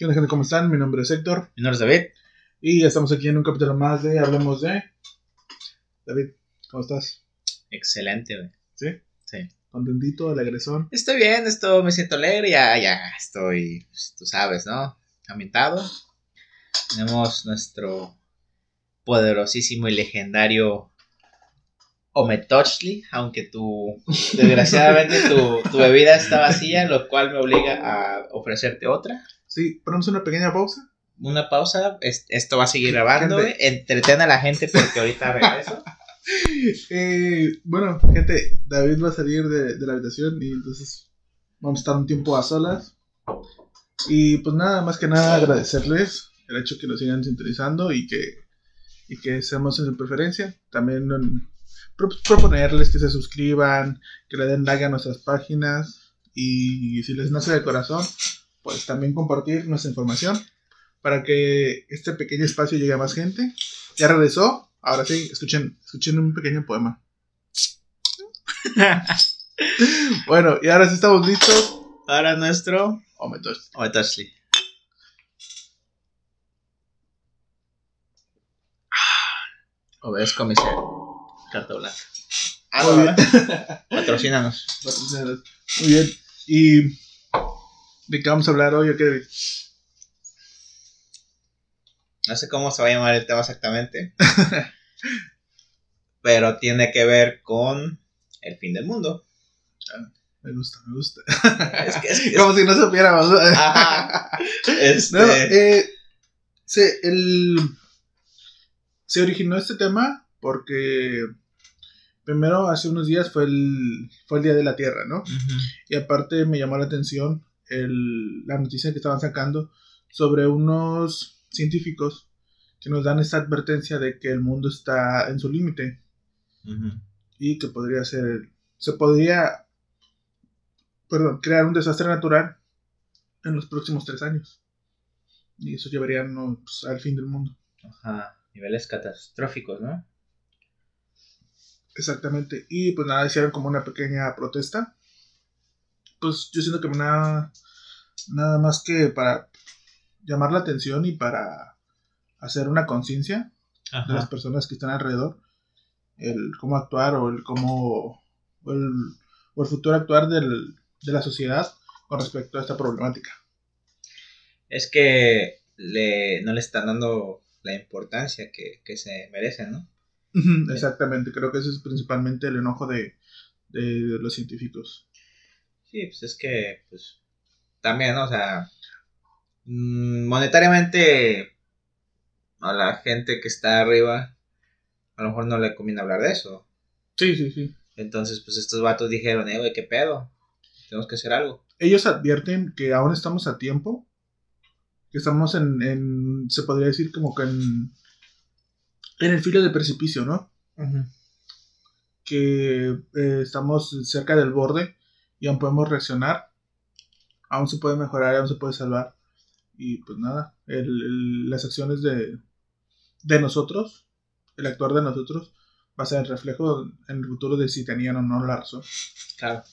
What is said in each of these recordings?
¿Qué onda, gente? ¿Cómo están? Mi nombre es Héctor. Mi nombre es David. Y estamos aquí en un capítulo más de Hablemos de. David, ¿cómo estás? Excelente, güey. ¿Sí? Sí. ¿Contentito, alegresón? Estoy bien, esto me siento alegre, ya, ya estoy, pues, tú sabes, ¿no? Ambientado. Tenemos nuestro poderosísimo y legendario Ometochli, aunque tu, desgraciadamente tu, tu bebida está vacía, lo cual me obliga a ofrecerte otra. Sí, ponemos una pequeña pausa. Una pausa, es- esto va a seguir grabando, Gente. güey. Entretén a la gente porque ahorita regreso. Eh, bueno, gente, David va a salir de, de la habitación y entonces vamos a estar un tiempo a solas. Y pues nada, más que nada agradecerles el hecho que nos sigan sintonizando y que, y que seamos en su preferencia. También pro- proponerles que se suscriban, que le den like a nuestras páginas y si les nace de corazón, pues también compartir nuestra información para que este pequeño espacio llegue a más gente. Ya regresó. Ahora sí, escuchen, escuchen un pequeño poema. Bueno, y ahora sí estamos listos. Ahora nuestro me tos- Ometochli. Obedezco mi ser. Carta blanca. Ah. ¿verdad? Patrocínanos. Muy bien. ¿Y de qué vamos a hablar hoy? o qué? No sé cómo se va a llamar el tema exactamente. pero tiene que ver con el fin del mundo. Me gusta, me gusta. Es que, es que- Como si no supiéramos. Ajá. Este, No, eh, se, el, se originó este tema porque primero hace unos días fue el, fue el Día de la Tierra, ¿no? Y aparte me llamó la atención el- la noticia que estaban sacando sobre unos científicos que nos dan esta advertencia de que el mundo está en su límite y que podría ser, se podría, perdón, crear un desastre natural en los próximos tres años. Y eso llevaría ¿no? pues, al fin del mundo. Ajá. Niveles catastróficos, ¿no? Exactamente. Y pues nada, hicieron como una pequeña protesta. Pues yo siento que nada, nada más que para llamar la atención y para hacer una conciencia de las personas que están alrededor. El cómo actuar o el cómo. o el, o el futuro actuar del- de la sociedad con respecto a esta problemática. Es que le, no le están dando la importancia que, que se merecen, ¿no? Ujú, Exactamente, creo que ese es principalmente el enojo de, de los científicos. Sí, pues es que, pues, también, ¿no? o sea, mm, monetariamente a la gente que está arriba, a lo mejor no le conviene hablar de eso. Sí, sí, sí. Entonces, pues estos vatos dijeron, eh, güey, ¿qué pedo? Tenemos que hacer algo. ellos advierten que aún estamos a tiempo, que estamos en, en se podría decir como que en, en el filo del precipicio, ¿no? Que eh, estamos cerca del borde y aún podemos reaccionar, aún se puede mejorar, aún se puede salvar. Y pues nada, el- el- las acciones de, de nosotros, el actuar de nosotros, va a ser el reflejo en el futuro de si tenían o no la razón. Claro.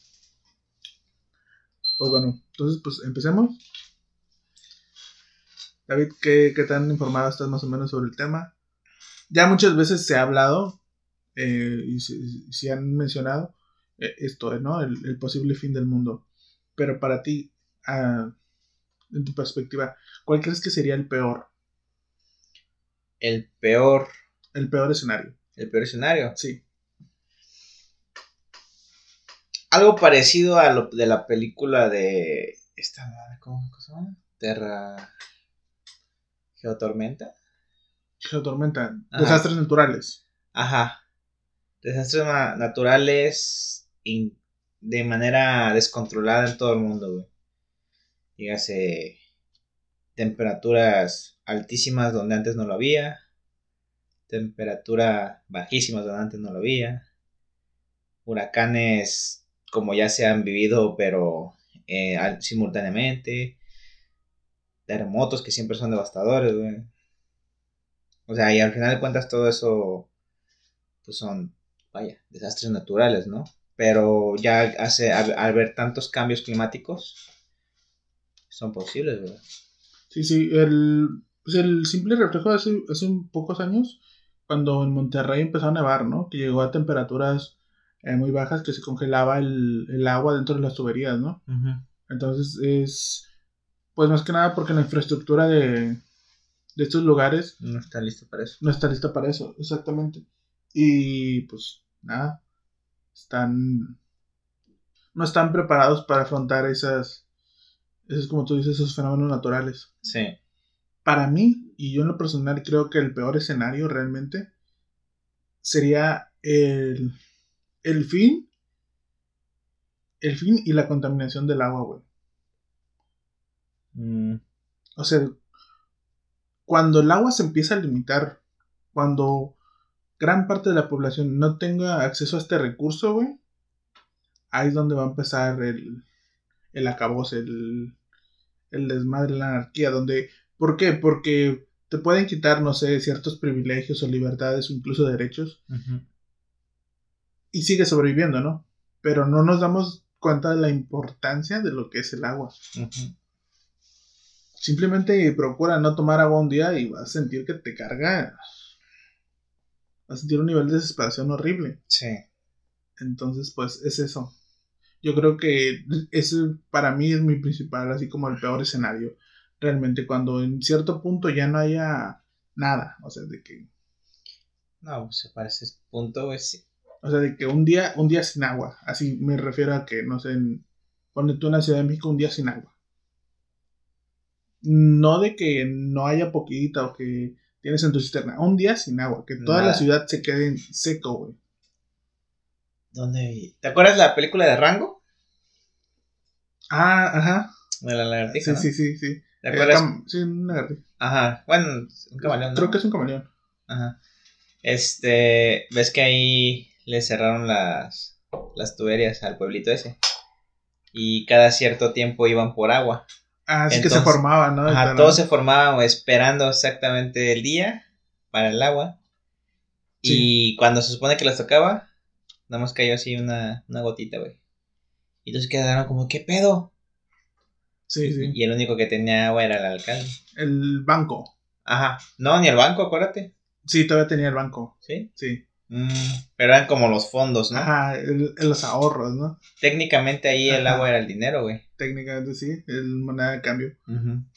Pues bueno, entonces pues empecemos. David, ¿qué, qué tan informado estás más o menos sobre el tema? Ya muchas veces se ha hablado eh, y se, se han mencionado esto, ¿no? El, el posible fin del mundo. Pero para ti, ah, en tu perspectiva, ¿cuál crees que sería el peor, El peor, el peor escenario? el peor escenario. Sí. Algo parecido a lo de la película de... Esta ¿cómo se llama? Terra... Geotormenta. Geotormenta, Ajá. desastres naturales. Ajá. Desastres naturales de manera descontrolada en todo el mundo, güey. Dígase temperaturas altísimas donde antes no lo había. Temperatura bajísimas donde antes no lo había. Huracanes como ya se han vivido, pero eh, simultáneamente. Terremotos que siempre son devastadores, güey. O sea, y al final de cuentas todo eso pues son, vaya, desastres naturales, ¿no? Pero ya hace, al, al ver tantos cambios climáticos, son posibles, ¿verdad? Sí, sí, el, pues el simple reflejo de hace, hace un pocos años, cuando en Monterrey empezó a nevar, ¿no? Que llegó a temperaturas eh, muy bajas, que se congelaba el, el agua dentro de las tuberías, ¿no? Entonces es, pues más que nada porque la infraestructura de, de estos lugares No está listo para eso. no está lista para eso, exactamente. Y pues nada, están, no están preparados para afrontar esas, esos, como tú dices, esos fenómenos naturales. Sí. Para mí, y yo en lo personal creo que el peor escenario realmente sería el, el fin, el fin y la contaminación del agua, güey. Mm, O sea, cuando el agua se empieza a limitar, cuando gran parte de la población no tenga acceso a este recurso, güey, ahí es donde va a empezar el, el acabose, el, el desmadre, la anarquía, donde, ¿por qué? Porque te pueden quitar, no sé, ciertos privilegios o libertades o incluso derechos y sigue sobreviviendo, ¿no? Pero no nos damos cuenta de la importancia de lo que es el agua. Simplemente procura no tomar agua un día y vas a sentir que te carga. A sentir un nivel de desesperación horrible. Sí. Entonces, pues es eso. Yo creo que ese para mí es mi principal, así como el peor escenario. Realmente, cuando en cierto punto ya no haya nada. O sea, de que, No, pues para ese punto, güey, sí. o sea, de que un día, un día sin agua. Así me refiero a que, no sé, en, en la Ciudad de México un día sin agua. No de que no haya poquita o que tienes en tu cisterna. Un día sin agua. Que toda la ciudad se quede en seco, güey. ¿Dónde vi? ¿Te acuerdas la película de Rango? Ah, ajá. De la lagartija. Sí, ¿no? sí, sí, sí. ¿Te Eh, acuerdas? sí, una lagartija. Ajá. Bueno, un camaleón. ¿no? Creo que es un camaleón. Ajá. Este, ves que ahí le cerraron las, las tuberías al pueblito ese. Y cada cierto tiempo iban por agua. Ah, sí que se Entonces, formaba, ¿no? Ajá, todos se formaban esperando exactamente el día para el agua. Y cuando se supone que les tocaba, nada más cayó así una, una gotita, güey. Y entonces quedaron como, ¿qué pedo? Sí, sí. Y el único que tenía agua era el alcalde. El banco. Ajá. No, ni el banco, acuérdate. Sí, todavía tenía el banco. ¿Sí? Sí. Mm, pero eran como los fondos, ¿no? Ajá, el- los ahorros, ¿no? Técnicamente ahí el agua era el dinero, güey. Técnicamente sí, el moneda de cambio.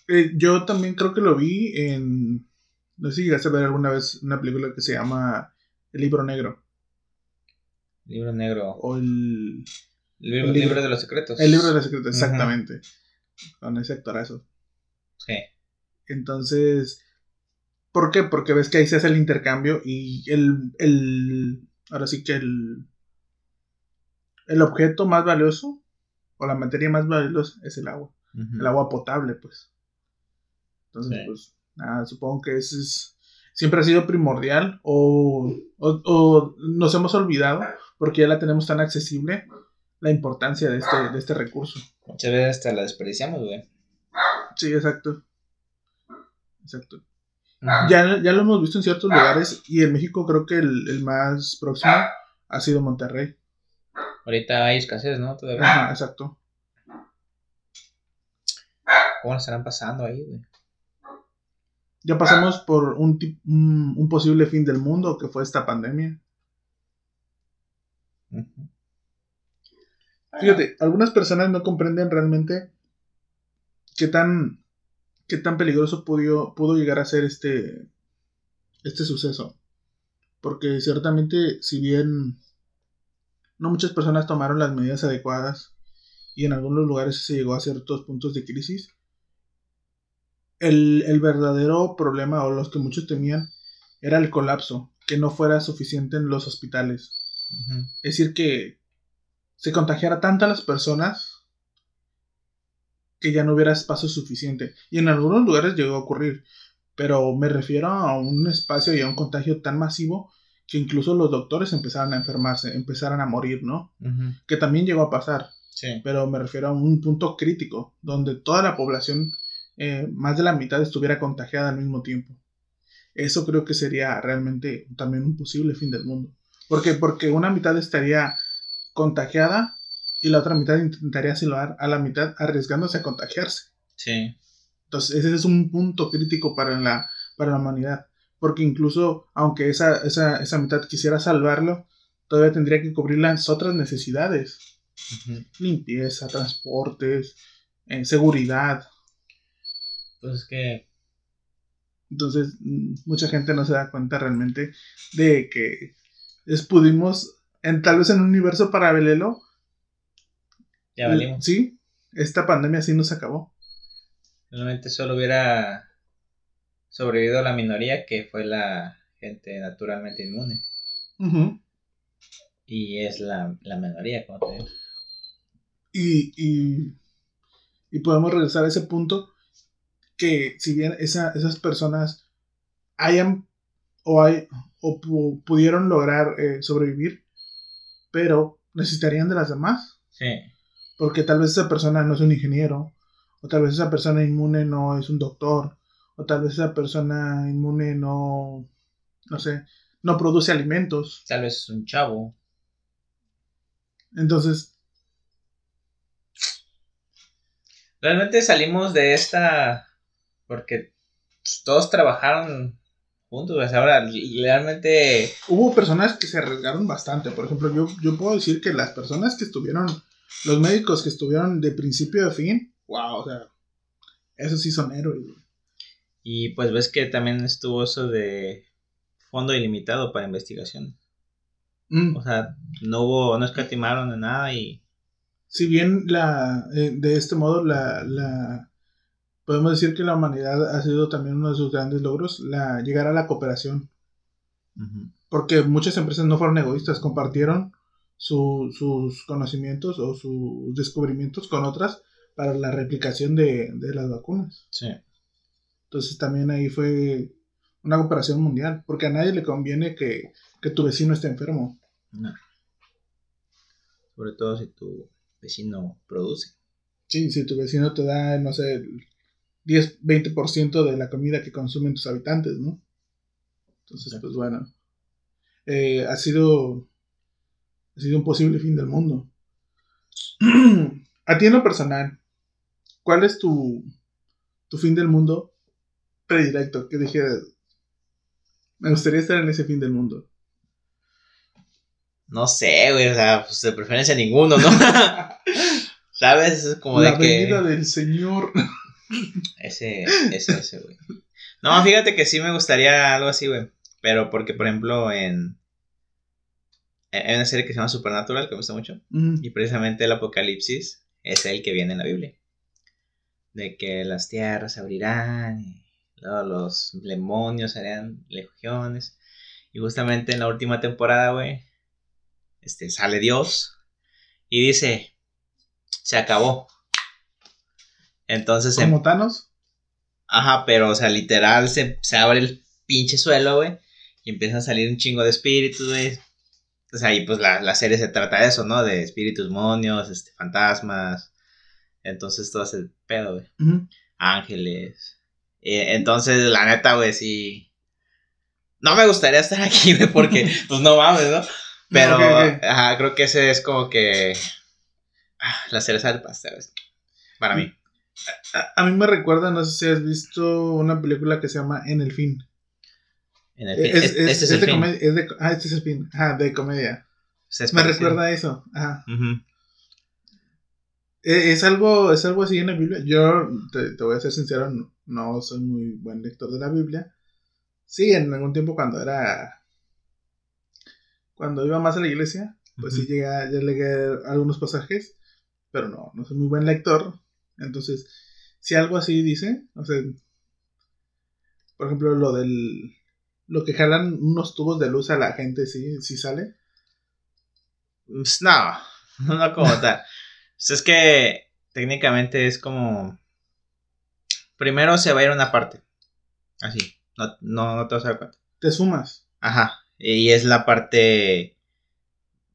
Eh, yo también creo que lo vi en. No sé si llegaste a ver alguna vez una película que se llama El libro negro. Libro negro. O el. El libro, El libro- libro de los secretos. El libro de los secretos, exactamente. Con ese actorazo. Sí. Entonces. ¿Por qué? Porque ves que ahí se hace el intercambio y el. el ahora sí que el. El objeto más valioso o la materia más valiosa es el agua. El agua potable, pues. Entonces, Sí. pues, nada, supongo que ese es. Siempre ha sido primordial o, o, o nos hemos olvidado porque ya la tenemos tan accesible la importancia de este, de este recurso. Muchas veces hasta la desperdiciamos, güey. Sí, exacto. Exacto. Ya, ya lo hemos visto en ciertos lugares y en México creo que el, el más próximo ha sido Monterrey. Ahorita hay escasez, ¿no? Todavía. Ajá, exacto. ¿Cómo la estarán pasando ahí, güey? Ya pasamos por un, un, un posible fin del mundo que fue esta pandemia. Fíjate, algunas personas no comprenden realmente qué tan, qué tan peligroso pudo, pudo llegar a ser este, este suceso. Porque ciertamente, si bien no muchas personas tomaron las medidas adecuadas y en algunos lugares se llegó a ciertos puntos de crisis, el, el verdadero problema o los que muchos temían era el colapso, que no fuera suficiente en los hospitales. Es decir, que se contagiara tanto a las personas que ya no hubiera espacio suficiente. Y en algunos lugares llegó a ocurrir. Pero me refiero a un espacio y a un contagio tan masivo que incluso los doctores empezaron a enfermarse, empezaron a morir, ¿no? Que también llegó a pasar. Sí. Pero me refiero a un punto crítico, donde toda la población, eh, más de la mitad, estuviera contagiada al mismo tiempo. Eso creo que sería realmente también un posible fin del mundo. ¿Por qué? Porque una mitad estaría contagiada y la otra mitad intentaría salvar a la mitad arriesgándose a contagiarse. Sí. Entonces, ese es un punto crítico para la, para la humanidad. Porque incluso, aunque esa, esa, esa mitad quisiera salvarlo, todavía tendría que cubrir las otras necesidades. Limpieza, transportes, eh, seguridad. Pues es que Entonces, mm, mucha gente no se da cuenta realmente de que es, pudimos, en, tal vez en un universo paralelo, ya valimos. sí, esta pandemia sí nos acabó. Realmente solo hubiera sobrevivido la minoría que fue la gente naturalmente inmune. Y es la, la minoría, como te digo. y, y, y podemos regresar a ese punto que si bien esa- esas personas hayan o, hay, o pu- pudieron lograr eh, sobrevivir, pero necesitarían de las demás, Sí. porque tal vez esa persona no es un ingeniero, o tal vez esa persona inmune no es un doctor, o tal vez esa persona inmune no, no sé, no produce alimentos. Tal vez un chavo. Entonces, Realmente salimos de esta porque pues, todos trabajaron juntos. o sea, ahora realmente hubo personas que se arriesgaron bastante. Por ejemplo, yo, yo puedo decir que las personas que estuvieron, los médicos que estuvieron de principio a fin, wow, o sea, esos sí son héroes. Y pues ves que también estuvo eso de fondo ilimitado para investigación. Mm, O sea, no hubo, no escatimaron en nada y Si bien la, eh, de este modo la, la, podemos decir que la humanidad ha sido también uno de sus grandes logros, la, llegar a la cooperación. Porque muchas empresas no fueron egoístas, compartieron su- sus conocimientos o sus descubrimientos con otras para la replicación de, de las vacunas. sí. Entonces también ahí fue una cooperación mundial, porque a nadie le conviene que, que tu vecino esté enfermo. No. Sobre todo si tu vecino produce. Sí, si tu vecino te da, no sé, el 10, 20% de la comida que consumen tus habitantes, ¿no? Entonces, Exacto. pues bueno, eh, ha sido ha sido un posible fin del mundo. a ti en lo personal, ¿cuál es tu, tu fin del mundo predilecto? Que dijeras, me gustaría estar en ese fin del mundo. No sé, güey, o sea, pues de preferencia ninguno, ¿no? ¿Sabes? Es como la de que... venida del Señor. Ese, ese, ese, güey. No, fíjate que sí me gustaría algo así, güey. Pero porque, por ejemplo, en... Hay una serie que se llama Supernatural, que me gusta mucho. Y precisamente el apocalipsis es el que viene en la Biblia. De que las tierras se abrirán y los demonios harán legiones. Y justamente en la última temporada, güey, este, sale Dios y dice, se acabó. Entonces, em- Como Thanos. ajá, pero, o sea, literal, se, se abre el pinche suelo, güey, y empiezan a salir un chingo de espíritus, güey. O sea, y pues la, la serie se trata de eso, ¿no? De espíritus, monios, este, fantasmas. Entonces todo ese pedo, güey. Ángeles. Eh, entonces, la neta, güey, sí. No me gustaría estar aquí, güey, porque, pues no mames, ¿no? Pero, ajá, creo que ese es como que. ah, la cereza del pastel, güey, Para mí. A, a mí me recuerda, no sé si has visto una película que se llama En el fin. En el Es, fin- es- es- este es el de fin. comedia. es de- ah, este es el fin. Ajá, de comedia. Se es Me recuerda a eso. Ajá. Eh, Es algo, es algo así en la Biblia. Yo te, te voy a ser sincero, no, no soy muy buen lector de la Biblia. Sí, en algún tiempo cuando era. Cuando iba más a la iglesia, pues sí Ujú. llegué a, ya legué algunos pasajes, pero no, no soy muy buen lector. Entonces, si algo así dice, o sea, por ejemplo, lo del. Lo que jalan unos tubos de luz a la gente, sí, sí sale. Pues, No, no como tal. Pues es que técnicamente es como. Primero se va a ir una parte. Así. No, no, no te vas a dar cuenta. Te sumas. Ajá. Y es la parte.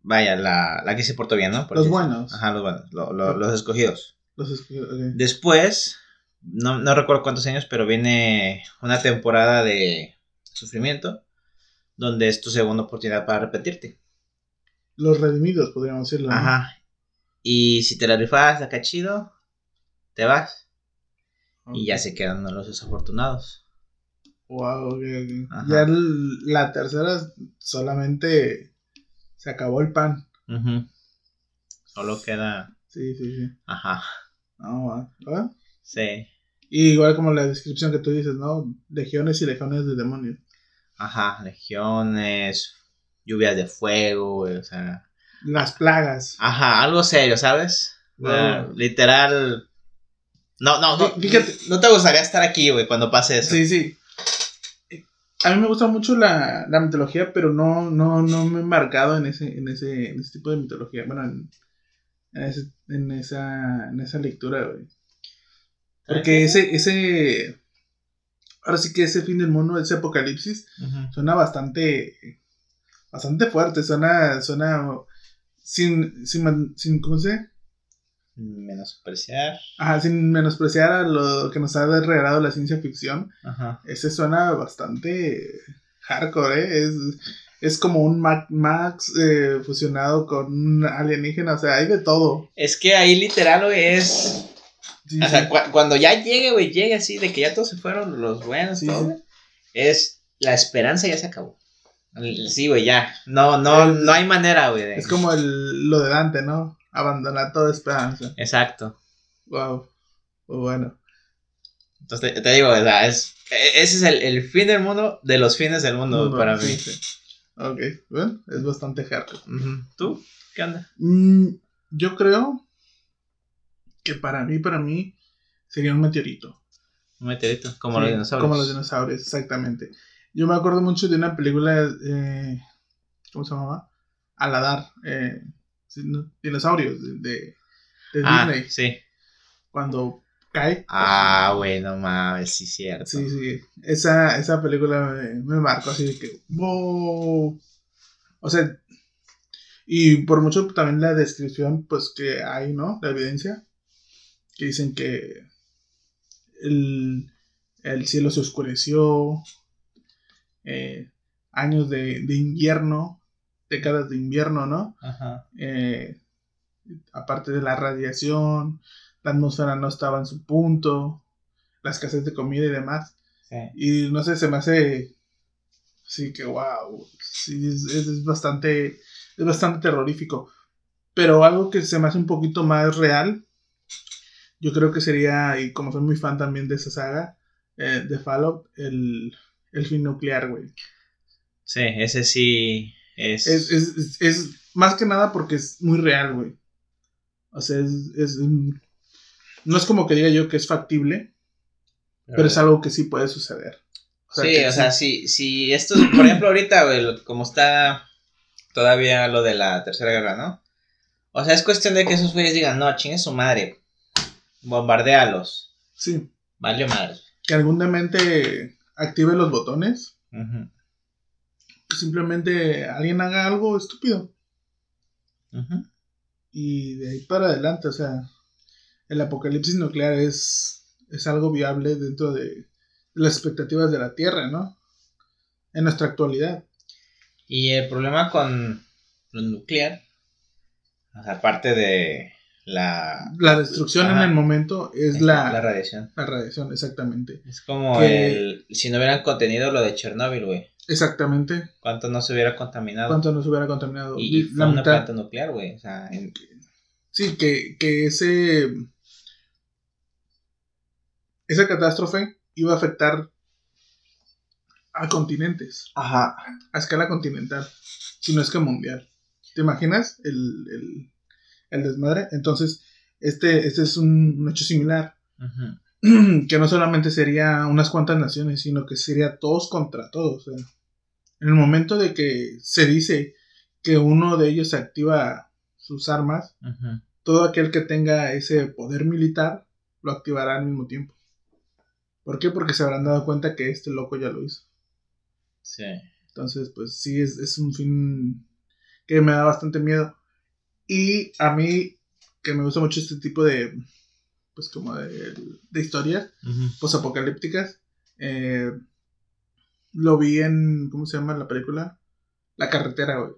Vaya, la, la que se portó bien, ¿no? Por Los buenos. Ajá, los buenos. lo- lo- los escogidos. Los escu- ok. Después, no, no recuerdo cuántos años, pero viene una temporada de sufrimiento. Donde es tu segunda oportunidad para repetirte. Los redimidos, podríamos decirlo. ¿no? Ajá. Y si te la rifas acá chido, te vas. Y ya se quedan los desafortunados. Wow, ok, ok. Ya el- la tercera solamente se acabó el pan. Solo queda. Sí, sí, sí. Ajá. No, va. Sí. Y igual como la descripción que tú dices, ¿no? Legiones y legiones de demonios. Ajá. Legiones. Lluvias de fuego, o sea. Las plagas. Ajá, algo serio, ¿sabes? Literal. No, no, no. Fí- fíjate. No te gustaría estar aquí, güey, cuando pase eso. Sí, sí. A mí me gusta mucho la, la mitología, pero no, no, no me he embarcado en ese, en ese, en ese tipo de mitología. Bueno, en, en, ese- en esa, en esa lectura, güey. Porque ese, ese, ahora sí que ese fin del mundo, ese apocalipsis, suena bastante, bastante fuerte, suena, suena, sin, sin, sin, ¿cómo se? Menospreciar. Ajá, sin menospreciar a lo que nos ha regalado la ciencia ficción. Ajá. Ese suena bastante hardcore, ¿eh? Es, es como un Mac Max eh, fusionado con un alienígena, o sea, hay de todo. Es que ahí literal, güey, es. Sí, O sea, sí. cu- cuando ya llegue, güey, llegue así, de que ya todos se fueron, los buenos, Sí, todo, es. La esperanza ya se acabó. Sí, güey, ya. No, no, no hay manera, güey. Es como el, lo de Dante, ¿no? Abandonar toda esperanza. Exacto. Wow. Pues bueno. Entonces te, te digo, o sea, es, e- ese es el, el fin del mundo de los fines del mundo, para sí, mí. sí. Ok, bueno, es bastante hardcore. Ujú. ¿Tú? ¿Qué onda? Mm, yo creo que para mí, para mí, sería un meteorito. Un meteorito, como Sí, los dinosaurios. Como los dinosaurios, exactamente. Yo me acuerdo mucho de una película, eh, ¿cómo se llamaba? Aladar, eh, dinosaurios de, de- de Ah, Disney. sí. Cuando cae. Ah, güey, no mames, sí, cierto. Sí, sí. Esa, esa película me, me marcó así de que, wow. O sea, y por mucho también la descripción, pues que hay, ¿no? La evidencia, que dicen que el, el cielo se oscureció, eh, años de, de invierno, décadas de invierno, ¿no? Ajá. Eh, aparte de la radiación, la atmósfera no estaba en su punto, la escasez de comida y demás. Sí. Y no sé, se me hace. Sí, que wow. Sí, es bastante. Es bastante terrorífico. Pero algo que se me hace un poquito más real. Yo creo que sería, y como soy muy fan también de esa saga, eh, de Fallout, el, el fin nuclear, güey. Sí, ese sí es. Es, es, es, es más que nada porque es muy real, güey. O sea, es, es, mm, no es como que diga yo que es factible, pero es algo que sí puede suceder. Sí, o sea, si, si esto, por ejemplo, ahorita, güey, como está todavía lo de la tercera guerra, ¿no? O sea, es cuestión de que esos güeyes digan, no, chingue su madre, bombardéalos, Sí, vale madre. que algún demente active los botones, que simplemente alguien haga algo estúpido y de ahí para adelante, o sea, el apocalipsis nuclear es, es algo viable dentro de las expectativas de la Tierra, ¿no? En nuestra actualidad. Y el problema con lo nuclear, o sea, aparte de la, La destrucción Ajá. en el momento es la, la la, radiación. radiación, exactamente. Es como Que- el, si no hubieran contenido lo de Chernóbil, güey, Exactamente. cuánto no se hubiera contaminado. ¿Cuánto nos hubiera contaminado? Y, y la fue una mitad. planta nuclear, güey, o sea, en- Sí, que, que ese. Esa catástrofe iba a afectar a continentes, Ajá. a escala continental, si no es que mundial. ¿Te imaginas el, el, el desmadre? Entonces, este, este es un, hecho similar, que no solamente sería unas cuantas naciones, sino que sería todos contra todos. o sea, en el momento de que se dice que uno de ellos activa sus armas, todo aquel que tenga ese poder militar lo activará al mismo tiempo. ¿Por qué? Porque se habrán dado cuenta que este loco ya lo hizo. Sí. Entonces, pues sí, es, es un fin que me da bastante miedo. Y a mí, que me gusta mucho este tipo de, pues como de, de historias Ujú. posapocalípticas, eh, lo vi en, ¿cómo se llama la película? La carretera, güey.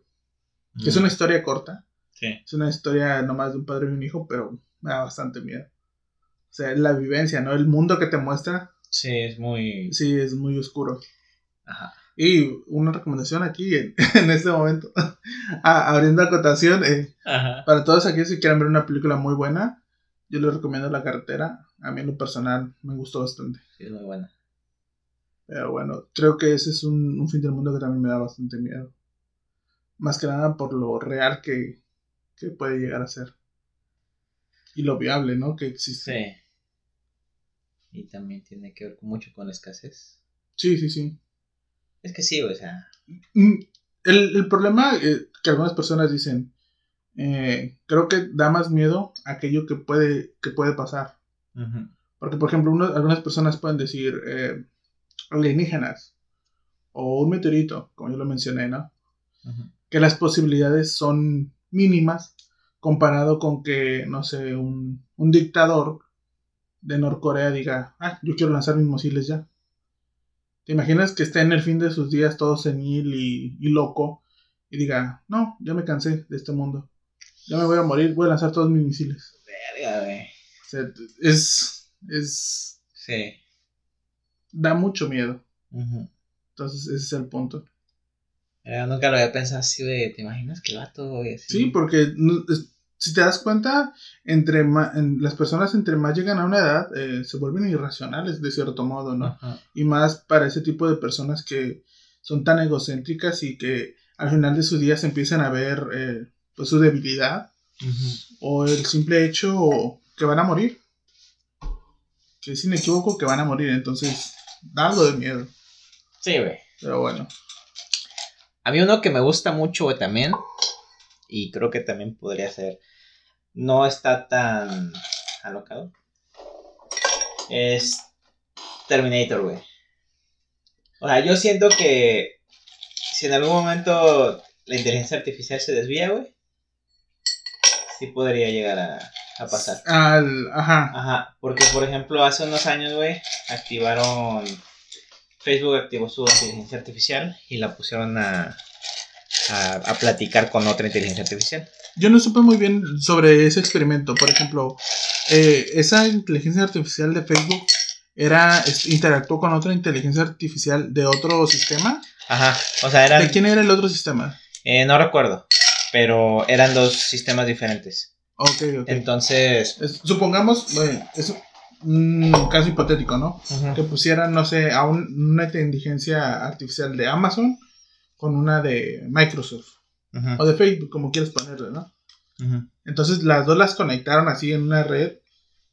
Es una historia corta. Sí. Es una historia nomás de un padre y un hijo, pero me da bastante miedo. O sea, la vivencia, ¿no? El mundo que te muestra. Sí, es muy... Sí, es muy oscuro. Ajá. Y una recomendación aquí en, en este momento, ah, abriendo acotación, eh, para todos aquellos que quieran ver una película muy buena, yo les recomiendo La Carretera. A mí en lo personal me gustó bastante. Sí, es muy buena. Pero bueno, creo que ese es un, un fin del mundo que también me da bastante miedo. Más que nada por lo real que, que puede llegar a ser. Y lo viable, ¿no? Que existe. Sí. Y también tiene que ver mucho con la escasez. Sí, sí, sí. Es que sí, o sea. Mm, El, el problema eh, que algunas personas dicen, eh, creo que da más miedo aquello que puede, que puede pasar. Porque, por ejemplo, uno- algunas personas pueden decir eh, alienígenas o un meteorito, como yo lo mencioné, ¿no? Que las posibilidades son mínimas comparado con que, no sé, un, un dictador de Norcorea diga, ah, yo quiero lanzar mis misiles ya. ¿Te imaginas que esté en el fin de sus días todo senil y, y loco y diga, no, ya me cansé de este mundo, ya me voy a morir, voy a lanzar todos mis misiles? Verga, güey. O sea, es, es, Sí. da mucho miedo. ujú. Entonces, ese es el punto. Nunca lo había pensado así, güey. ¿Te imaginas que el vato, güey? Así? Sí, porque no- es- si te das cuenta, entre ma- en- las personas entre más llegan a una edad, eh, se vuelven irracionales de cierto modo, ¿no? Ajá. Y más para ese tipo de personas que son tan egocéntricas y que al final de sus días empiezan a ver eh, pues su debilidad o el simple hecho que van a morir. Que sin equivoco que van a morir, entonces da algo de miedo. Sí, güey. Pero bueno, A mí uno que me gusta mucho, güey, también. Y creo que también podría ser. No está tan alocado. Es Terminator, güey. O sea, yo siento que si en algún momento la inteligencia artificial se desvía, güey. Sí podría llegar a, a pasar. al, ajá, Ajá, porque por ejemplo hace unos años, güey, activaron, Facebook activó su inteligencia artificial y la pusieron a, a, a platicar con otra inteligencia artificial. Yo no supe muy bien sobre ese experimento. Por ejemplo, eh, esa inteligencia artificial de Facebook era interactuó con otra inteligencia artificial de otro sistema. Ajá, o sea, eran, ¿De quién era el otro sistema? eh, no recuerdo, pero eran dos sistemas diferentes. Ok, ok. Entonces, Es- supongamos, es un caso hipotético, ¿no? ujú, Que pusieran, no sé, a un- una inteligencia artificial de Amazon con una de Microsoft o de Facebook, como quieras ponerle, ¿no? Entonces las dos las conectaron así en una red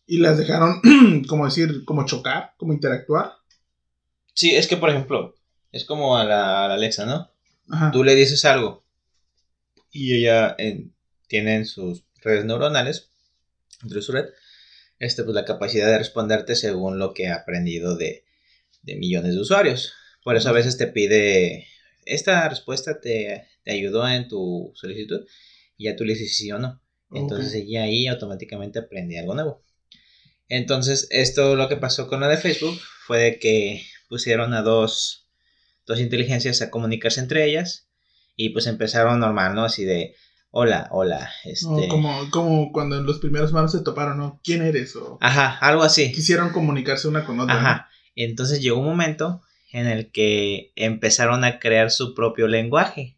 y las dejaron, como decir, como chocar, como interactuar. sí, es que por ejemplo, es como a la, a la Alexa, ¿no? Ajá. tú le dices algo y ella eh, tiene en sus redes neuronales, entre su red, este, pues la capacidad de responderte según lo que ha aprendido de, de millones de usuarios. Por eso a veces te pide, esta respuesta te, te ayudó en tu solicitud y ya tú le dices sí o no. Entonces Ok. ella ahí automáticamente aprende algo nuevo. Entonces, esto lo que pasó con la de Facebook fue de que pusieron a dos, dos inteligencias a comunicarse entre ellas y pues empezaron normal, ¿no? Así de, hola, hola, este... No, como, como cuando en los primeros manos se toparon, ¿no? ¿Quién eres? O Ajá, algo así. quisieron comunicarse una con otra. ¿no? Ajá. Entonces llegó un momento en el que empezaron a crear su propio lenguaje.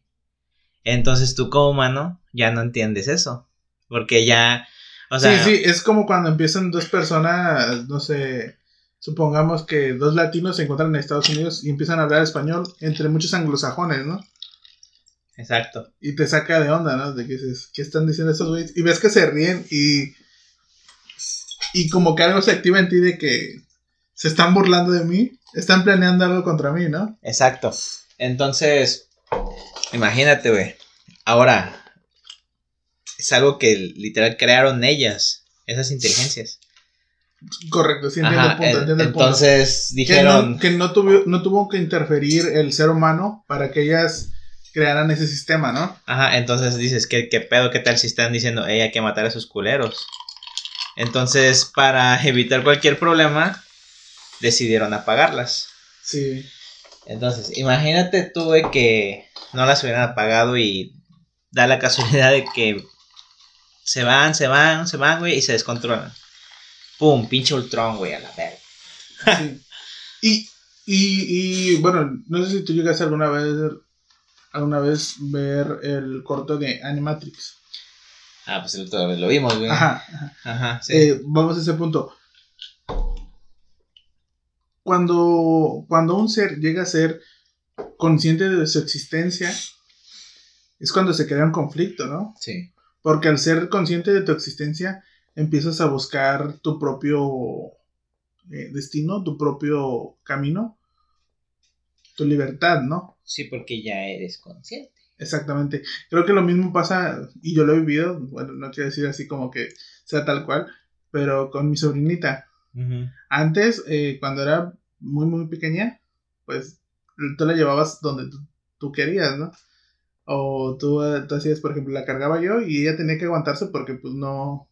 Entonces tú como humano ya no entiendes eso. Porque ya, o sea, sí, sí, es como cuando empiezan dos personas, no sé, supongamos que dos latinos se encuentran en Estados Unidos y empiezan a hablar español entre muchos anglosajones, ¿no? exacto. Y te saca de onda, ¿no? De que dices, ¿qué están diciendo estos güeyes? Y ves que se ríen y. Y como que algo se activa en ti de que se están burlando de mí, están planeando algo contra mí, ¿no? Exacto. Entonces, imagínate, güey. Ahora, es algo que literal crearon ellas, esas inteligencias. Correcto, sí entiendo Ajá, el punto, en- entiendo el punto. entonces Que dijeron, no, que no tuvo, no tuvo que interferir el ser humano para que ellas crearan ese sistema, ¿no? ajá, entonces dices, ¿qué, qué pedo? ¿Qué tal si están diciendo, "Ey, hay que matar a esos culeros? Entonces, para evitar cualquier problema, decidieron apagarlas. Sí. Entonces, imagínate tú, que no las hubieran apagado y da la casualidad de que se van, se van, se van, güey, y se descontrolan. ¡Pum! Pinche Ultron, güey, a la verga. Sí. Y, y, y, bueno, no sé si tú llegaste alguna vez, alguna vez ver el corto de Animatrix. Ah, pues el otro lo vimos, güey. Ajá, ajá. Ajá, sí. Eh, vamos a ese punto. Cuando, cuando un ser llega a ser consciente de su existencia, es cuando se crea un conflicto, ¿no? sí. Porque al ser consciente de tu existencia, empiezas a buscar tu propio eh, destino, tu propio camino, tu libertad, ¿no? Sí, porque ya eres consciente. Exactamente. Creo que lo mismo pasa, y yo lo he vivido, bueno, no quiero decir así como que sea tal cual, pero con mi sobrinita. Antes, eh, cuando era muy, muy pequeña, pues tú la llevabas donde tú, tú querías, ¿no? O tú, eh, tú hacías, por ejemplo, la cargaba yo y ella tenía que aguantarse porque pues no,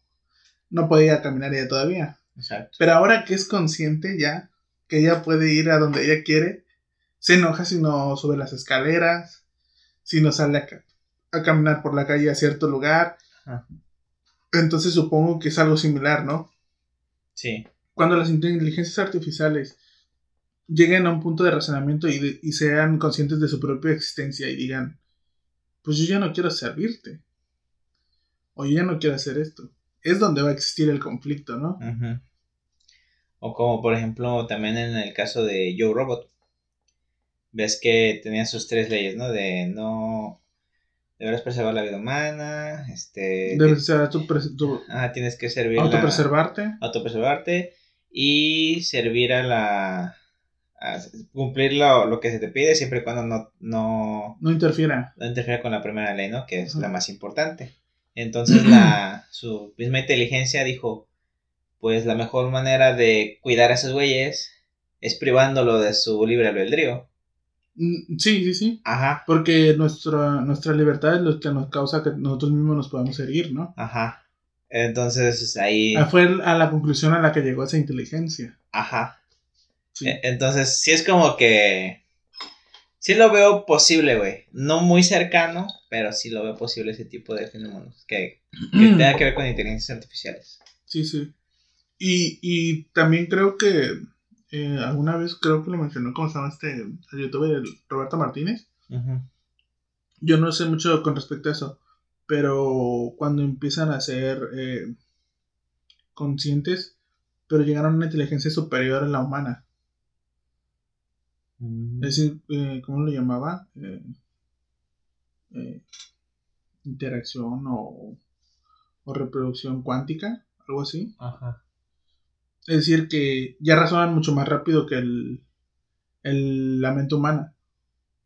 no podía caminar ella todavía. Exacto. Pero ahora que es consciente ya, que ella puede ir a donde ella quiere, se enoja si no sube las escaleras, si no sale a, ca- a caminar por la calle a cierto lugar. Ajá. Entonces supongo que es algo similar, ¿no? Sí. Cuando las inteligencias artificiales lleguen a un punto de razonamiento y, de- y sean conscientes de su propia existencia y digan, pues yo ya no quiero servirte. O yo ya no quiero hacer esto. Es donde va a existir el conflicto, ¿no? Ujú. O como por ejemplo también en el caso de Joe Robot. Ves que tenía sus tres leyes, ¿no? De no... Deberás preservar la vida humana, este... Debes ser tu, Ah, tienes que servir la- autopreservarte. Y servir a la... a cumplir lo, lo que se te pide siempre y cuando no, no, No interfiera. no interfiera con la primera ley, ¿no? Que es la más importante. Entonces la, su misma inteligencia dijo, pues la mejor manera de cuidar a esos güeyes es privándolo de su libre albedrío. Mm, Sí, sí, sí. Ajá, Porque nuestra, nuestra libertad es lo que nos causa que nosotros mismos nos podamos herir, ¿no? ajá. Entonces ahí, Ah, Fue a la conclusión a la que llegó esa inteligencia. ajá. Sí. E- Entonces sí es como que, sí lo veo posible, güey. No muy cercano, pero sí lo veo posible ese tipo de fenómenos que, que tenga que ver con inteligencias artificiales. Sí, sí. Y, y también creo que eh, alguna vez creo que lo mencionó, ¿cómo se llama este el youtuber? Roberto Martínez. Ujú. Yo no sé mucho con respecto a eso, pero cuando empiezan a ser eh, conscientes, pero llegaron a una inteligencia superior a la humana. Es decir, eh, ¿cómo lo llamaba? Eh, eh, interacción o, o reproducción cuántica, algo así. Ajá. Es decir, que ya razonan mucho más rápido que el, el- la mente humana.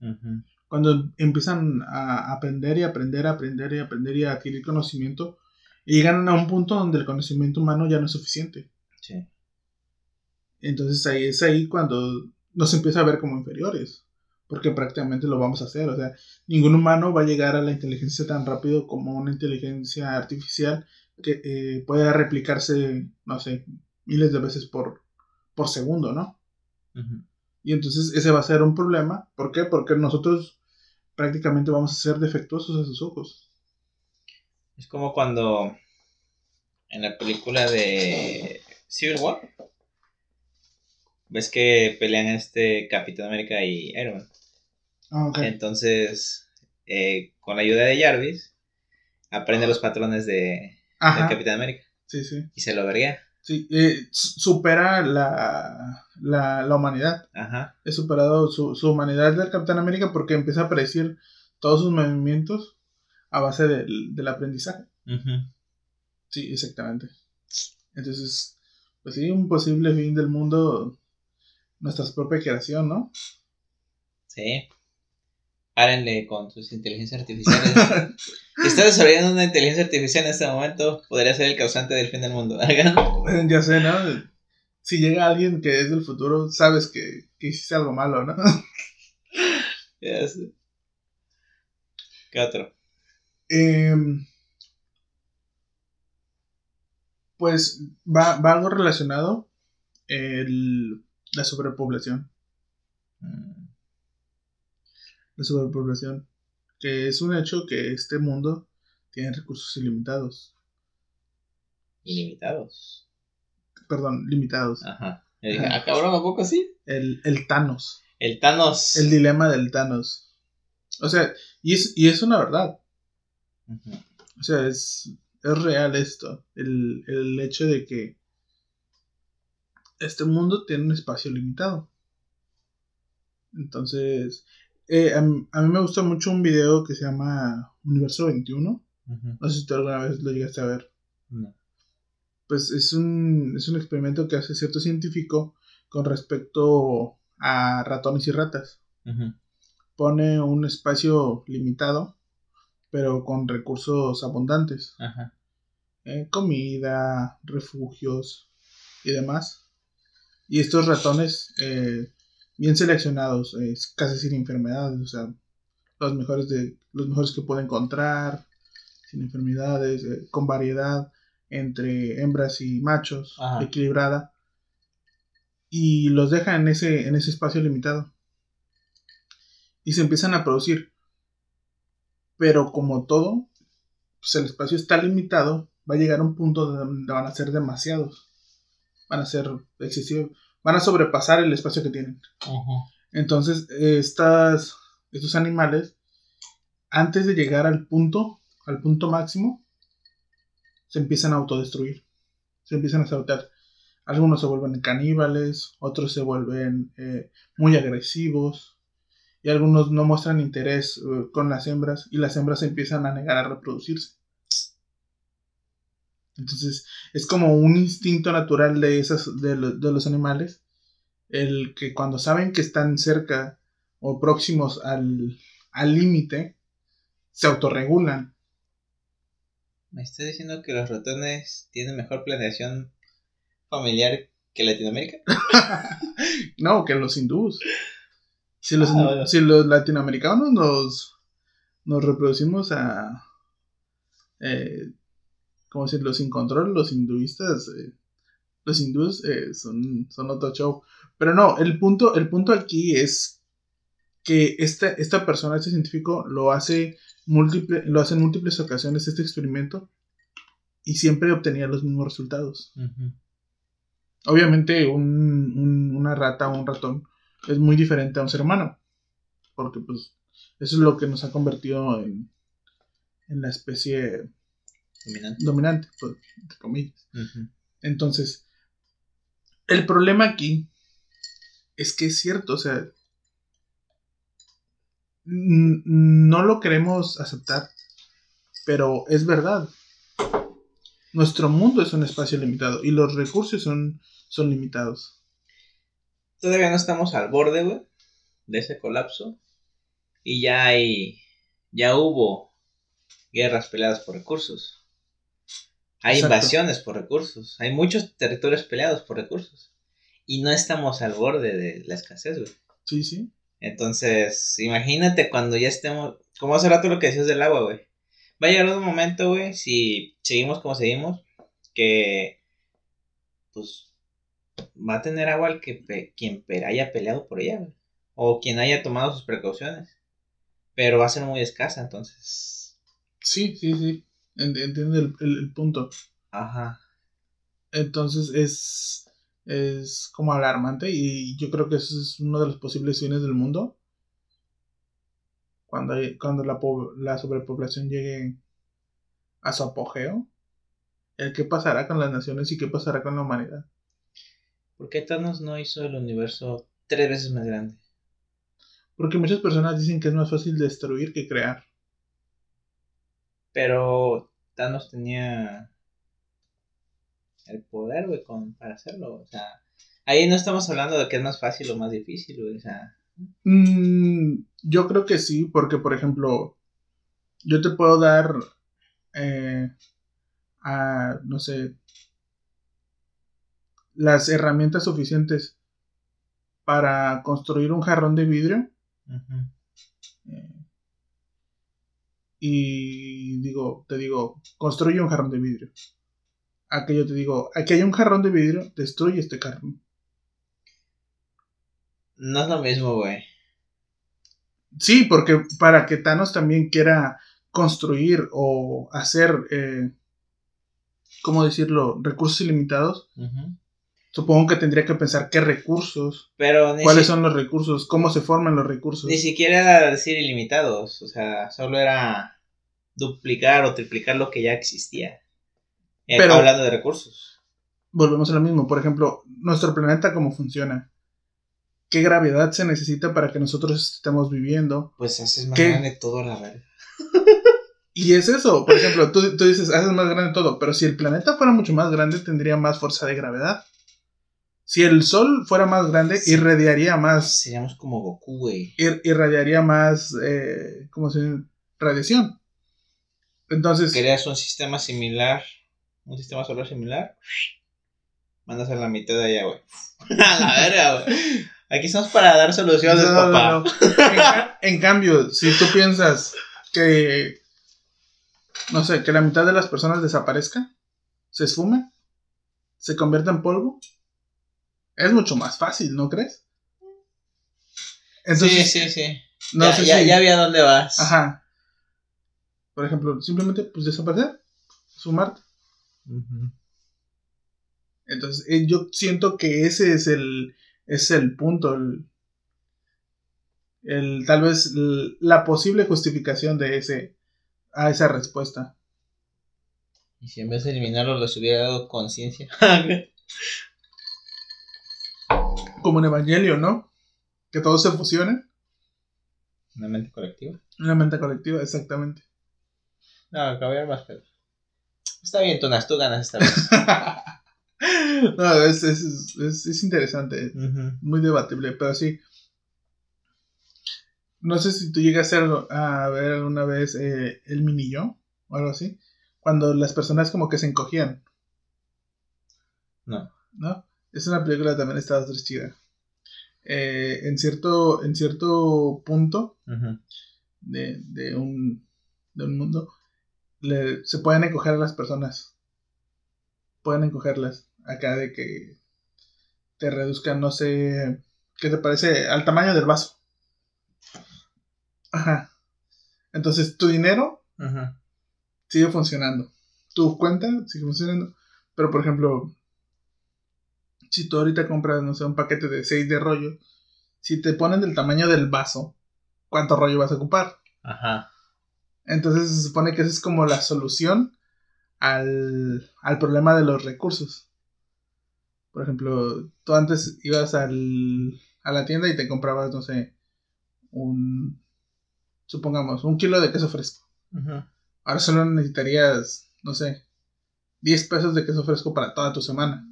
Ujú. Cuando empiezan a aprender y aprender, a aprender y aprender y adquirir conocimiento, llegan a un punto donde el conocimiento humano ya no es suficiente. Sí. Entonces ahí es ahí cuando nos empieza a ver como inferiores, porque prácticamente lo vamos a hacer. O sea, ningún humano va a llegar a la inteligencia tan rápido como una inteligencia artificial que eh, pueda replicarse, no sé, miles de veces por, por segundo, ¿no? Ujú. Y entonces ese va a ser un problema. ¿Por qué? Porque nosotros prácticamente vamos a ser defectuosos a sus ojos. Es como cuando en la película de Civil War ves que pelean este Capitán América y Iron Man. Ah. Entonces, eh, con la ayuda de Jarvis, aprende los patrones de, del. Capitán América Sí, sí. y se lo vería. Sí, eh, su- supera la, la, la humanidad. Ajá. He superado su, su humanidad del Capitán América porque empieza a predecir todos sus movimientos a base del, del aprendizaje. Ujú. Sí, exactamente. Entonces, pues sí, un posible fin del mundo, nuestra propia creación, ¿no? Sí. Párenle con sus inteligencias artificiales. si estás desarrollando una inteligencia artificial en este momento, podría ser el causante del fin del mundo. Hagan. Ya sé, ¿no? Si llega alguien que es del futuro, sabes que, que hiciste algo malo, ¿no? Ya sé. ¿Qué otro? Em, pues va, va algo relacionado el, la sobrepoblación. Mm, La sobrepoblación. Que es un hecho que este mundo tiene recursos ilimitados. Ilimitados. perdón, limitados. Ajá. Dije, ah, cabrón, ¿a poco sí? El, el Thanos. El Thanos. El dilema del Thanos. O sea, y es, y es una verdad. O sea, es, es real esto. El, el hecho de que este mundo tiene un espacio limitado. Entonces, eh, a, m- a mí me gusta mucho un video que se llama Universo 21. Ujú. No sé si tú alguna vez lo llegaste a ver. No. Pues es un, es un experimento que hace cierto científico con respecto a ratones y ratas. Pone un espacio limitado, pero con recursos abundantes. Eh, comida, refugios y demás. Y estos ratones, eh, bien seleccionados, eh, casi sin enfermedades, o sea, los mejores, de, los mejores que puede encontrar, sin enfermedades, eh, con variedad entre hembras y machos, Ajá. equilibrada. Y los deja en ese, en ese espacio limitado. Y se empiezan a producir. Pero como todo, pues el espacio está limitado, va a llegar a un punto donde van a ser demasiados. Van a ser excesivos. Van a sobrepasar el espacio que tienen. Entonces, estas, estos animales, antes de llegar al punto, al punto máximo, se empiezan a autodestruir. Se empiezan a sabotear. Algunos se vuelven caníbales, otros se vuelven eh, muy agresivos, y algunos no muestran interés eh, con las hembras, y las hembras se empiezan a negar a reproducirse. Entonces, es como un instinto natural de, esas, de, lo- de los animales, el que cuando saben que están cerca o próximos al al límite, se autorregulan. ¿Me estás diciendo que los ratones tienen mejor planeación familiar que Latinoamérica? No, que los hindús. Si los, Ah, bueno. si los latinoamericanos nos, nos reproducimos a. Eh, ¿Cómo decirlo? Sin control, los hinduistas. eh, los hindús eh, son, son otro show. Pero no, el punto, el punto aquí es que esta, esta persona, este científico, lo hace, múltiple, lo hace en múltiples ocasiones este experimento y siempre obtenía los mismos resultados. Obviamente un, un- una rata o un ratón es muy diferente a un ser humano. Porque pues eso es lo que nos ha convertido en, en la especie Dominante. dominante, pues, entre comillas. Entonces, el problema aquí es que es cierto, o sea, no lo queremos aceptar, pero es verdad. Nuestro mundo es un espacio limitado y los recursos son, son limitados. Todavía no estamos al borde, güey, de ese colapso. Y ya hay. Ya hubo guerras peleadas por recursos. Hay Exacto. invasiones por recursos. Hay muchos territorios peleados por recursos. Y no estamos al borde de la escasez, güey. Sí, sí. Entonces, imagínate cuando ya estemos. Como hace rato lo que decías del agua, güey. Va a llegar un momento, güey, si seguimos como seguimos, que. Pues. Va a tener agua el que pe- quien pe- haya peleado por ella, güey. O quien haya tomado sus precauciones. Pero va a ser muy escasa, entonces. Sí, sí, sí. En- Entiendo el, el- el punto. Ajá. Entonces es, es como alarmante y yo creo que eso es uno de los posibles fines del mundo. Cuando, hay- cuando la, la sobrepoblación llegue a su apogeo. El qué pasará con las naciones y qué pasará con la humanidad. ¿Por qué Thanos no hizo el universo tres veces más grande? Porque muchas personas dicen que es más fácil destruir que crear. Pero Thanos tenía el poder, güey, con- para hacerlo. O sea, ahí no estamos hablando de que es más fácil o más difícil, güey. O sea, Mm, yo creo que sí, porque por ejemplo, yo te puedo dar, eh, a, no sé, las herramientas suficientes para construir un jarrón de vidrio. Y digo, te digo, construye un jarrón de vidrio. Aquí yo te digo, aquí hay un jarrón de vidrio, destruye este jarrón. no es lo mismo, güey. Sí, porque para que Thanos también quiera construir o hacer, eh, ¿cómo decirlo?, recursos ilimitados. Supongo que tendría que pensar qué recursos, Pero cuáles si- son los recursos, cómo se forman los recursos. ni siquiera era decir ilimitados. O sea, solo era duplicar o triplicar lo que ya existía. Y acá Pero- hablando de recursos. Volvemos a lo mismo. Por ejemplo, nuestro planeta, ¿cómo funciona? ¿Qué gravedad se necesita para que nosotros estemos viviendo? Pues haces más ¿Qué? grande todo la verga. Y es eso, por ejemplo, tú, tú dices, haces más grande todo, pero si el planeta fuera mucho más grande, tendría más fuerza de gravedad. Si el Sol fuera más grande, Sí. irradiaría más, Seríamos como Goku, güey. ir- irradiaría más, eh, ¿cómo se dice? Radiación. Entonces, Creas un sistema similar, un sistema solar similar, mandas a la mitad de allá, güey. a la verga, güey. Aquí estamos para dar soluciones, No, no, papá. no. En, ca- en cambio, si tú piensas que, no sé, que la mitad de las personas desaparezca, se esfume, se convierta en polvo, es mucho más fácil, ¿no crees? Entonces, sí, sí, sí. no ya, sé ya, si- ya vi a dónde vas. Ajá. Por ejemplo, simplemente, pues desaparecer, sumarte. Entonces, eh, yo siento que ese es el, es el punto, el, el- tal vez la posible justificación de ese, a esa respuesta. Y si en vez de eliminarlo les hubiera dado conciencia. Como en Evangelio, ¿no? Que todo se fusione Una mente colectiva. una mente colectiva, exactamente. No, más pedo. Está bien, Tunas, tú ganas esta vez. no, es, es, es, es interesante, Ujú. muy debatible, pero sí. No sé si tú llegas a, a ver alguna vez eh, el mini yo o algo así. Cuando las personas como que se encogían, No. ¿no? Es una película también está bastante chida. Eh, en, cierto, en cierto punto de, de, un, de un mundo, le- se pueden encoger a las personas. Pueden encogerlas. Acá de que te reduzcan, no sé, ¿qué te parece? Al tamaño del vaso. Ajá. Entonces tu dinero sigue funcionando. Tu cuenta sigue funcionando. Pero por ejemplo, si tú ahorita compras, no sé, un paquete de 6 de rollo, si te ponen del tamaño del vaso, ¿cuánto rollo vas a ocupar? Ajá. Entonces se supone que esa es como la solución al, al problema de los recursos. Por ejemplo, tú antes ibas al, a la tienda y te comprabas, no sé, un, supongamos, un kilo de queso fresco. Ujú. Ahora solo necesitarías, no sé, 10 pesos de queso fresco para toda tu semana.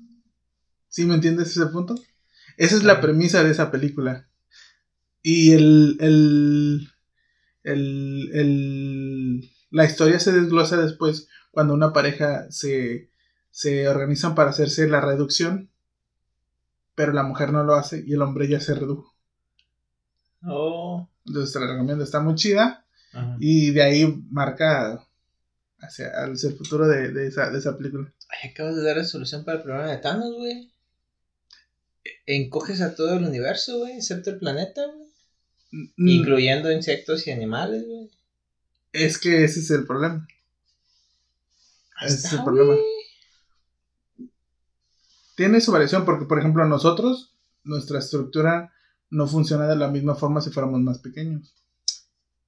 ¿Sí me entiendes ese punto? Esa es la premisa de esa película. Y el, el, el, el- la historia se desglosa después cuando una pareja se, se organizan para hacerse la reducción, pero la mujer no lo hace y el hombre ya se redujo. Oh. Entonces te la recomiendo, está muy chida. Ajá. Y de ahí marca hacia, hacia el futuro de, de esa, de esa película. Ay, acabas de dar la solución para el problema de Thanos, güey. Encoges a todo el universo, güey, excepto el planeta, güey. Mm, Incluyendo insectos y animales, güey. Es que ese es el problema. Ese es el problema. Tiene su variación porque, por ejemplo, nosotros, nuestra estructura no funciona de la misma forma si fuéramos más pequeños.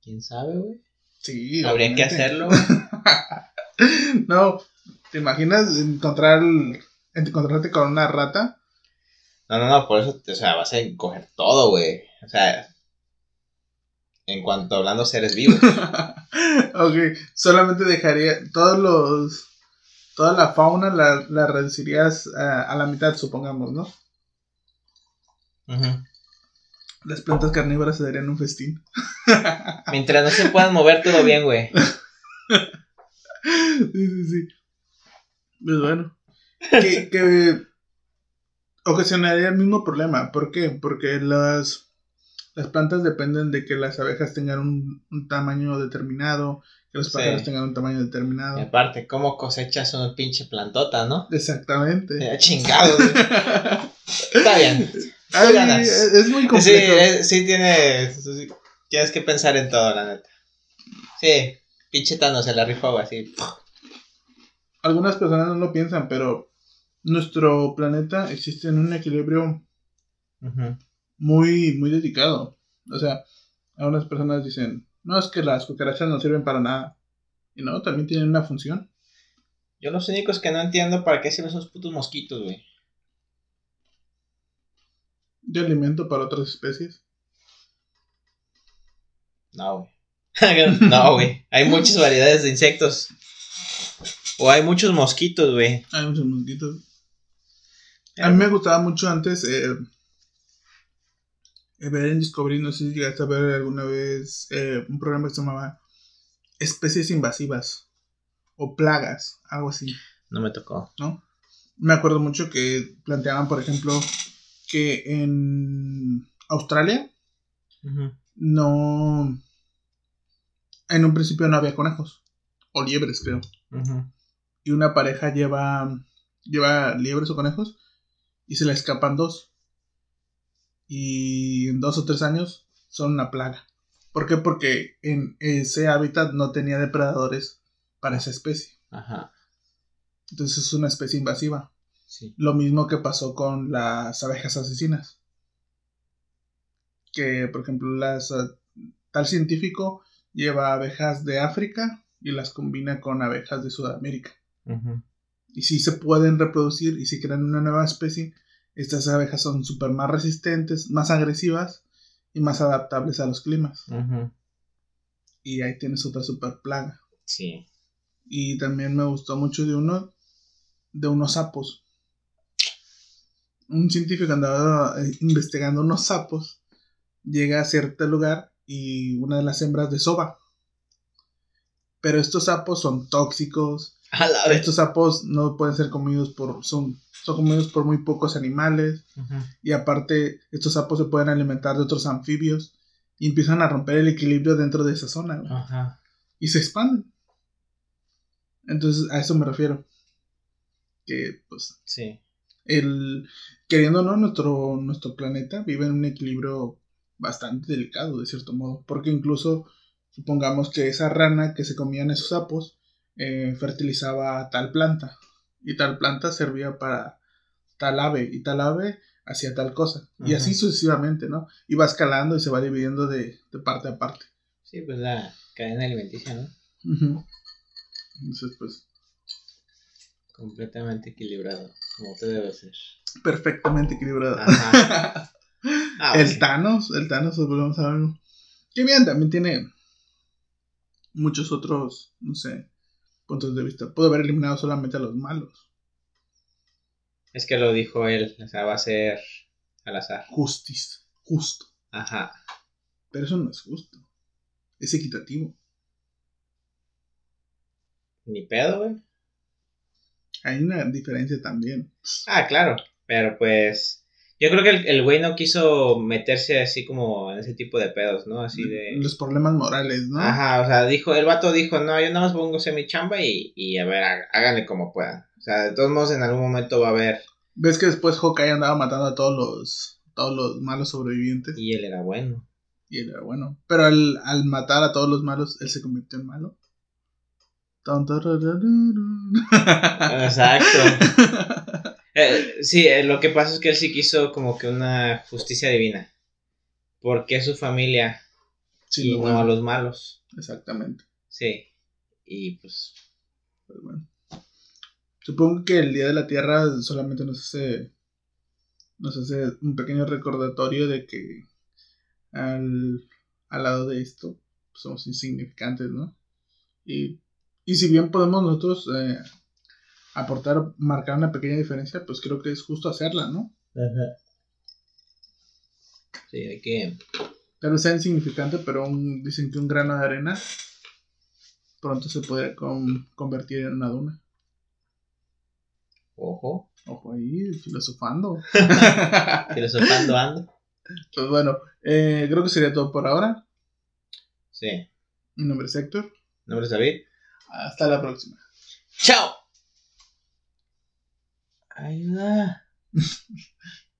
¿Quién sabe, güey? Sí. Habría que hacerlo, no, ¿te imaginas encontrar, encontrarte con una rata? No, no, no, por eso, o sea, vas a encoger todo, güey. O sea, en cuanto hablando seres vivos. ok, solamente dejaría todos los. Toda la fauna la, la reducirías a, a la mitad, supongamos, ¿no? Ujú. Las plantas carnívoras se darían un festín. Mientras no se puedan mover, todo bien, güey. sí, sí, sí. Pues bueno. Que, que ocasionaría el mismo problema. ¿Por qué? Porque las, las plantas dependen de que las abejas tengan un, un tamaño determinado, que los Sí. pájaros tengan un tamaño determinado. Y aparte, ¿cómo cosechas una pinche plantota, no? Exactamente. Ya chingado. Está bien. Ay, ganas. es, muy Sí, complejo. es- sí tiene. sí, Tienes que pensar en todo, la neta. Sí, pinche Thanos se la rifó, así. Algunas personas no lo piensan, pero nuestro planeta existe en un equilibrio muy, muy dedicado. O sea, algunas personas dicen, no, es que las cucarachas no sirven para nada. Y no, también tienen una función. Yo los únicos que no entiendo para qué sirven esos putos mosquitos, güey. De alimento para otras especies. No, güey. no, güey. Hay muchas variedades de insectos. O hay muchos mosquitos, güey. Hay muchos mosquitos. A mí me gustaba mucho antes eh, eh, ver en Discovery, no sé si llegaste a ver alguna vez eh, un programa que se llamaba Especies Invasivas o Plagas, algo así, No me tocó. ¿no? Me acuerdo mucho que planteaban, por ejemplo, que en Australia no... En un principio no había conejos, o liebres creo. Y una pareja lleva, lleva liebres o conejos y se le escapan dos. Y en dos o tres años son una plaga. ¿Por qué? Porque en ese hábitat no tenía depredadores para esa especie. Ajá. Entonces es una especie invasiva. Sí. Lo mismo que pasó con las abejas asesinas. Que, por ejemplo, las, ah, tal científico lleva abejas de África y las combina con abejas de Sudamérica. Ujú. Y si se pueden reproducir y si crean una nueva especie, estas abejas son súper más resistentes, más agresivas y más adaptables a los climas. Y ahí tienes otra super plaga. Sí. Y también me gustó mucho de uno, de unos sapos. Un científico andaba eh, investigando unos sapos, llega a cierto lugar y una de las hembras desova. Pero estos sapos son tóxicos. Estos sapos no pueden ser comidos por. son, son comidos por muy pocos animales. Y aparte, estos sapos se pueden alimentar de otros anfibios. Y empiezan a romper el equilibrio dentro de esa zona. güey, Ajá. Y se expanden. Entonces, a eso me refiero. Que, pues, Sí. el. Queriendo o no, nuestro, nuestro planeta vive en un equilibrio bastante delicado, de cierto modo. Porque incluso, supongamos que esa rana que se comían esos sapos eh, fertilizaba tal planta. Y tal planta servía para tal ave. Y tal ave hacía tal cosa. Y Ajá. así sucesivamente, ¿no? Y va escalando y se va dividiendo de, de parte a parte. Sí, pues la cadena alimenticia, ¿no? Entonces, pues, Completamente equilibrado, como te debe ser. perfectamente equilibrado. Ajá. Ah, el bueno. Thanos, el Thanos, pues, volvemos a verlo. Que bien, también tiene muchos otros, no sé, puntos de vista. Pudo haber eliminado solamente a los malos. Es que lo dijo él, o sea, va a ser al azar. Justice, justo. Ajá. Pero eso no es justo. Es equitativo. Ni pedo, güey. Hay una diferencia también. Ah, claro. Pero pues. Yo creo que el, güey no quiso meterse así como en ese tipo de pedos, ¿no? Así de. Los problemas morales, ¿no? Ajá, o sea, dijo, el vato dijo, no, yo nada más pongo a mi chamba y, y a ver, há- háganle como puedan. O sea, de todos modos en algún momento va a haber. ¿Ves que después Hawkeye andaba matando a todos los, todos los malos sobrevivientes? Y él era bueno. Y él era bueno. Pero al, al matar a todos los malos, él se convirtió en malo. Exacto. Eh, sí, eh, lo que pasa es que él sí quiso como que una justicia divina. Porque su familia Sí, y lo no a los malos. Exactamente. Sí. Y pues. Pero bueno. Supongo que el Día de la Tierra solamente nos hace, nos hace un pequeño recordatorio de que al, al lado de esto pues, somos insignificantes, ¿no? Y, y si bien podemos nosotros eh, aportar, marcar una pequeña diferencia, pues creo que es justo hacerla, ¿no? Sí, hay que. Tal vez sea insignificante, pero un- dicen que un grano de arena pronto se puede con- convertir en una duna. Ojo. Ojo ahí, filosofando. Filosofando ando. Pues bueno, eh, creo que sería todo por ahora. Sí. Mi nombre es Héctor. ¿No me lo sabía? Hasta la próxima. ¡Chao! Ayuda.